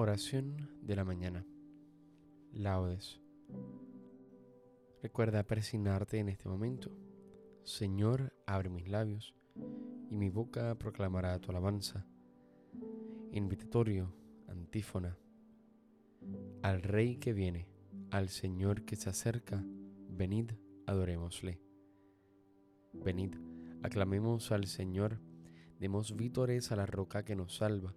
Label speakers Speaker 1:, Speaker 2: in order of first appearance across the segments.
Speaker 1: Oración de la mañana. Laudes. Recuerda persignarte en este momento. Señor, abre mis labios y mi boca proclamará tu alabanza. Invitatorio, antífona. Al Rey que viene, al Señor que se acerca, venid, adorémosle. Venid, aclamemos al Señor, demos vítores a la roca que nos salva,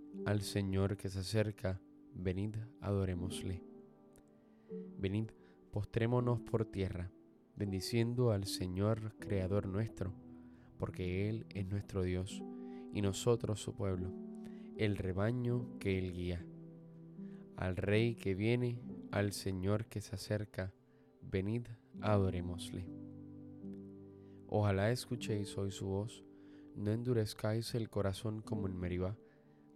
Speaker 1: al Señor que se acerca, venid, adorémosle. Venid, postrémonos por tierra, bendiciendo al Señor Creador nuestro, porque Él es nuestro Dios y nosotros su pueblo, el rebaño que Él guía. Al Rey que viene, al Señor que se acerca, venid, adorémosle. Ojalá escuchéis hoy su voz, no endurezcáis el corazón como en Meribá,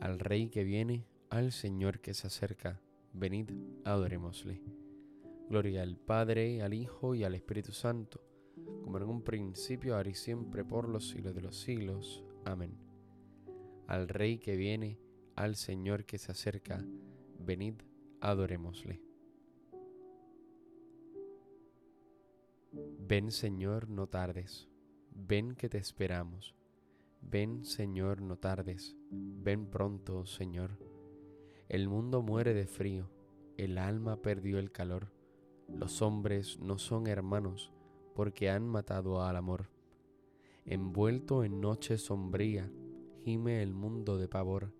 Speaker 1: Al Rey que viene, al Señor que se acerca, venid, adorémosle. Gloria al Padre, al Hijo y al Espíritu Santo, como en un principio, ahora y siempre, por los siglos de los siglos. Amén. Al Rey que viene, al Señor que se acerca, venid, adorémosle. Ven Señor, no tardes, ven que te esperamos. Ven Señor, no tardes, ven pronto Señor. El mundo muere de frío, el alma perdió el calor, los hombres no son hermanos porque han matado al amor. Envuelto en noche sombría, gime el mundo de pavor,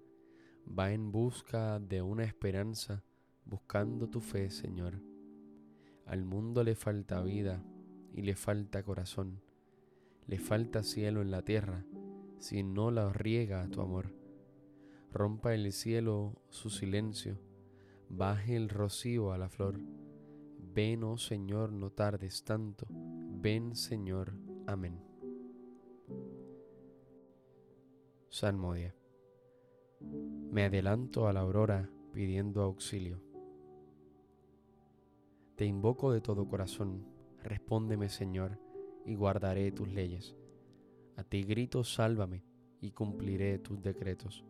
Speaker 1: va en busca de una esperanza, buscando tu fe, Señor. Al mundo le falta vida, y le falta corazón, le falta cielo en la tierra, si no la riega tu amor. Rompa el cielo su silencio, baje el rocío a la flor. Ven, oh Señor, no tardes tanto, ven, Señor, amén. Salmodia. Me adelanto a la aurora pidiendo auxilio. Te invoco de todo corazón Respóndeme, Señor, y guardaré tus leyes. A ti grito, sálvame, y cumpliré tus decretos.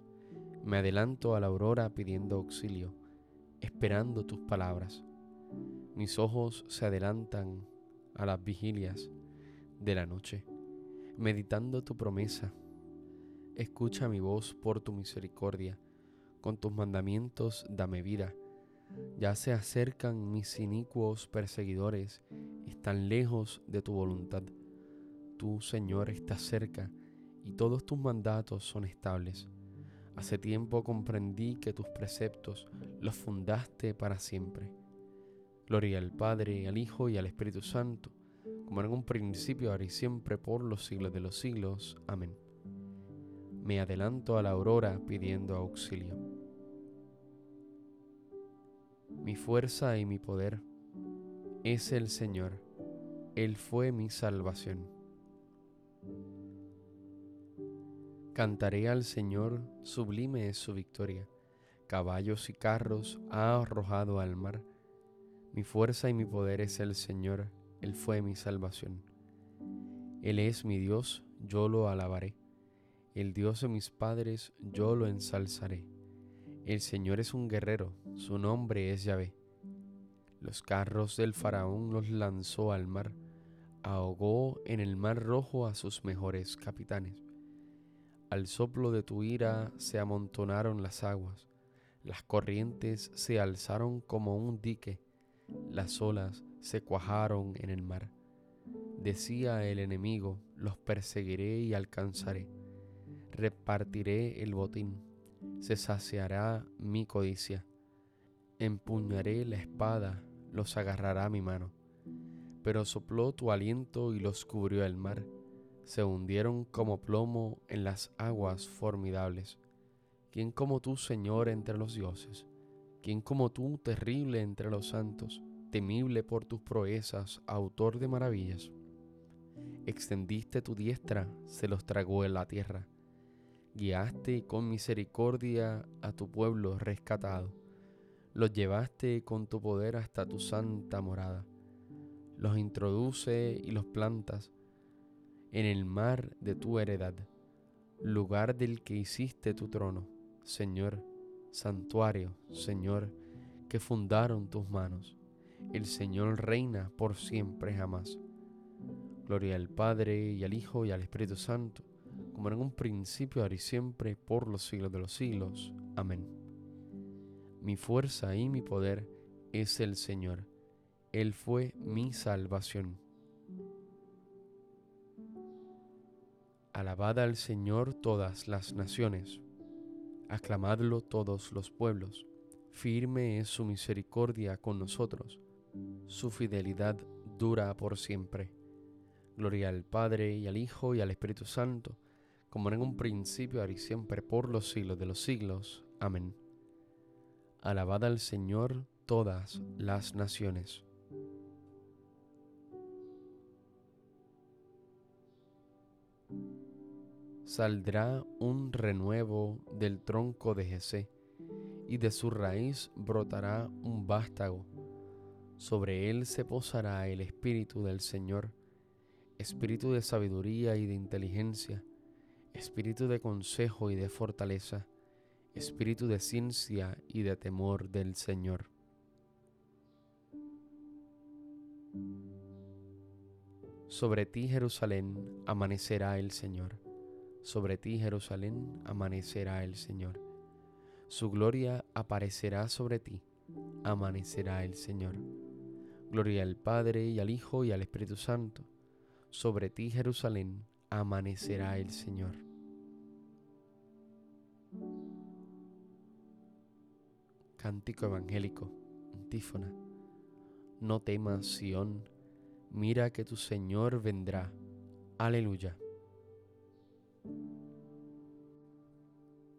Speaker 1: Me adelanto a la aurora pidiendo auxilio, esperando tus palabras. Mis ojos se adelantan a las vigilias de la noche, meditando tu promesa. Escucha mi voz por tu misericordia, con tus mandamientos dame vida ya se acercan mis inicuos perseguidores, están lejos de tu voluntad. Tú, Señor, estás cerca y todos tus mandatos son estables. Hace tiempo comprendí que tus preceptos los fundaste para siempre. Gloria al Padre, al Hijo y al Espíritu Santo, como en un principio, ahora y siempre, por los siglos de los siglos. Amén. Me adelanto a la aurora pidiendo auxilio mi fuerza y mi poder. Es el Señor, Él fue mi salvación. Cantaré al Señor, sublime es su victoria. Caballos y carros ha arrojado al mar. Mi fuerza y mi poder es el Señor, Él fue mi salvación. Él es mi Dios, yo lo alabaré. El Dios de mis padres, yo lo ensalzaré. El Señor es un guerrero, su nombre es Yahvé. Los carros del faraón los lanzó al mar, ahogó en el mar rojo a sus mejores capitanes. Al soplo de tu ira se amontonaron las aguas, Las corrientes se alzaron como un dique, las olas se cuajaron en el mar. Decía el enemigo, los perseguiré y alcanzaré. Repartiré el botín, se saciará mi codicia. Empuñaré la espada, los agarrará mi mano. Pero sopló tu aliento y los cubrió el mar. Se hundieron como plomo en las aguas formidables. ¿Quién como tú, Señor, entre los dioses? ¿Quién como tú, terrible entre los santos, temible por tus proezas, autor de maravillas? Extendiste tu diestra, se los tragó en la tierra. Guiaste con misericordia a tu pueblo rescatado. Los llevaste con tu poder hasta tu santa morada. Los introduce y los plantas en el mar de tu heredad, lugar del que hiciste tu trono, Señor, santuario, Señor, que fundaron tus manos. El Señor reina por siempre jamás. Gloria al Padre y al Hijo y al Espíritu Santo, como en un principio, ahora y siempre, por los siglos de los siglos. Amén. Mi fuerza y mi poder es el Señor. Él fue mi salvación. Alabad al Señor todas las naciones. Aclamadlo todos los pueblos. Firme es su misericordia con nosotros. Su fidelidad dura por siempre. Gloria al Padre y al Hijo y al Espíritu Santo, como en un principio, ahora y siempre, por los siglos de los siglos. Amén. Alabad al Señor todas las naciones. Saldrá un renuevo del tronco de Jesé, y de su raíz brotará un vástago. Sobre él se posará el Espíritu del Señor espíritu de sabiduría y de inteligencia, espíritu de consejo y de fortaleza, espíritu de ciencia y de temor del Señor. Sobre ti, Jerusalén, amanecerá el Señor. Sobre ti, Jerusalén, amanecerá el Señor. Su gloria aparecerá sobre ti, amanecerá el Señor. Gloria al Padre y al Hijo y al Espíritu Santo sobre ti Jerusalén amanecerá el Señor. Cántico evangélico, antífona. No temas, Sión, mira que tu Señor vendrá. Aleluya.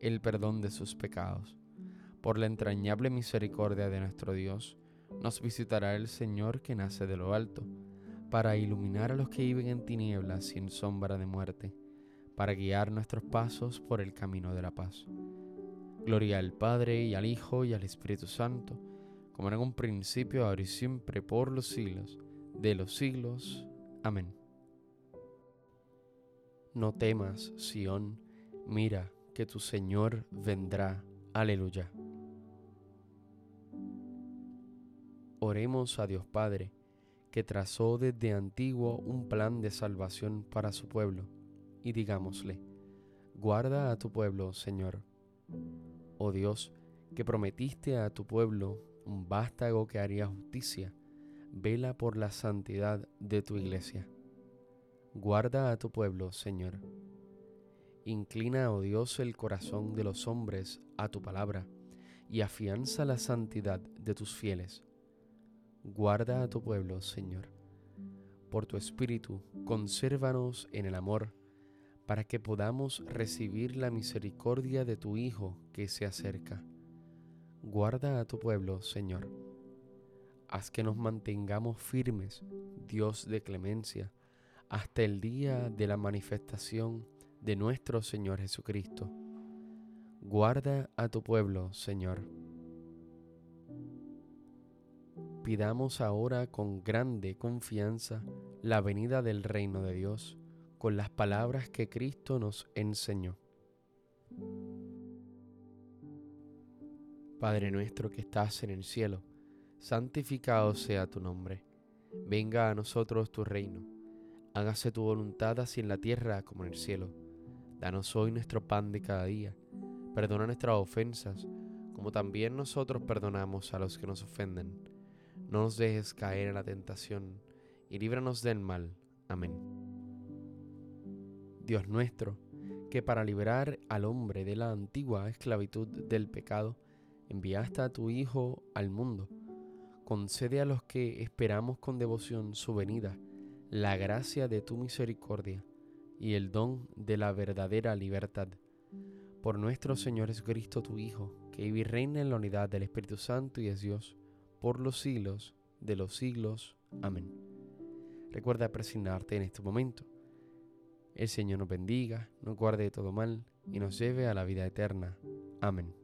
Speaker 1: el perdón de sus pecados. Por la entrañable misericordia de nuestro Dios, nos visitará el Señor que nace de lo alto para iluminar a los que viven en tinieblas y en sombra de muerte, para guiar nuestros pasos por el camino de la paz. Gloria al Padre y al Hijo y al Espíritu Santo, como en un principio, ahora y siempre, por los siglos de los siglos. Amén. No temas, Sión, mira que tu Señor vendrá. Aleluya. Oremos a Dios Padre que trazó desde antiguo un plan de salvación para su pueblo, y digámosle, guarda a tu pueblo, Señor. Oh Dios, que prometiste a tu pueblo un vástago que haría justicia, vela por la santidad de tu iglesia. Guarda a tu pueblo, Señor. Inclina, oh Dios, el corazón de los hombres a tu palabra, y afianza la santidad de tus fieles. Guarda a tu pueblo, Señor. Por tu Espíritu, consérvanos en el amor, para que podamos recibir la misericordia de tu Hijo que se acerca. Guarda a tu pueblo, Señor. Haz que nos mantengamos firmes, Dios de clemencia, hasta el día de la manifestación de nuestro Señor Jesucristo. Guarda a tu pueblo, Señor. Pidamos ahora con grande confianza la venida del reino de Dios con las palabras que Cristo nos enseñó. Padre nuestro que estás en el cielo, santificado sea tu nombre. Venga a nosotros tu reino. Hágase tu voluntad así en la tierra como en el cielo. Danos hoy nuestro pan de cada día. Perdona nuestras ofensas, como también nosotros perdonamos a los que nos ofenden. No nos dejes caer en la tentación, y líbranos del mal. Amén. Dios nuestro, que para liberar al hombre de la antigua esclavitud del pecado, enviaste a tu Hijo al mundo, concede a los que esperamos con devoción su venida la gracia de tu misericordia y el don de la verdadera libertad. Por nuestro Señor Jesucristo, tu Hijo, que vive y reina en la unidad del Espíritu Santo y es Dios, por los siglos de los siglos. Amén. Recuerda presignarte en este momento. El Señor nos bendiga, nos guarde de todo mal y nos lleve a la vida eterna. Amén.